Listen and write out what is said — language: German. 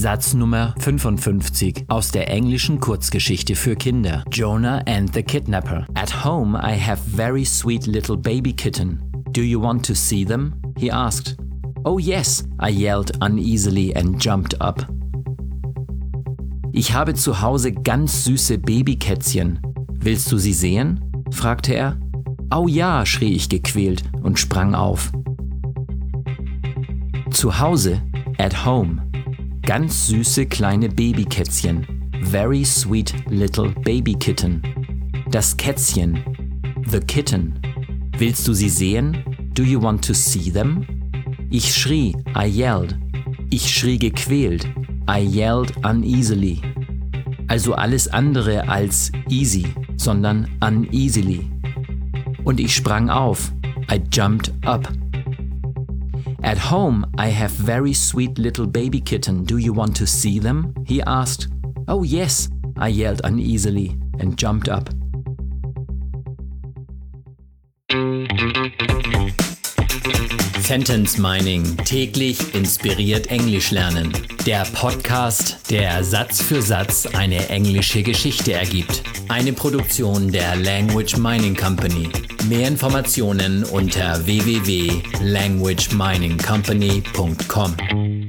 Satz Nummer 55 aus der englischen Kurzgeschichte für Kinder Jonah and the Kidnapper. At home I have very sweet little baby kitten. Do you want to see them? he asked. Oh yes, I yelled uneasily and jumped up. Ich habe zu Hause ganz süße Babykätzchen. Willst du sie sehen? fragte er. Oh ja, schrie ich gequält und sprang auf. Zu Hause, at home ganz süße kleine Babykätzchen. Very sweet little baby kitten. Das Kätzchen. The kitten. Willst du sie sehen? Do you want to see them? Ich schrie. I yelled. Ich schrie gequält. I yelled uneasily. Also alles andere als easy, sondern uneasily. Und ich sprang auf. I jumped up. At home, I have very sweet little baby kitten. Do you want to see them? He asked. Oh, yes, I yelled uneasily and jumped up. Sentence Mining täglich inspiriert Englisch lernen. Der Podcast, der Satz für Satz eine englische Geschichte ergibt. Eine Produktion der Language Mining Company. Mehr Informationen unter www.languageminingcompany.com.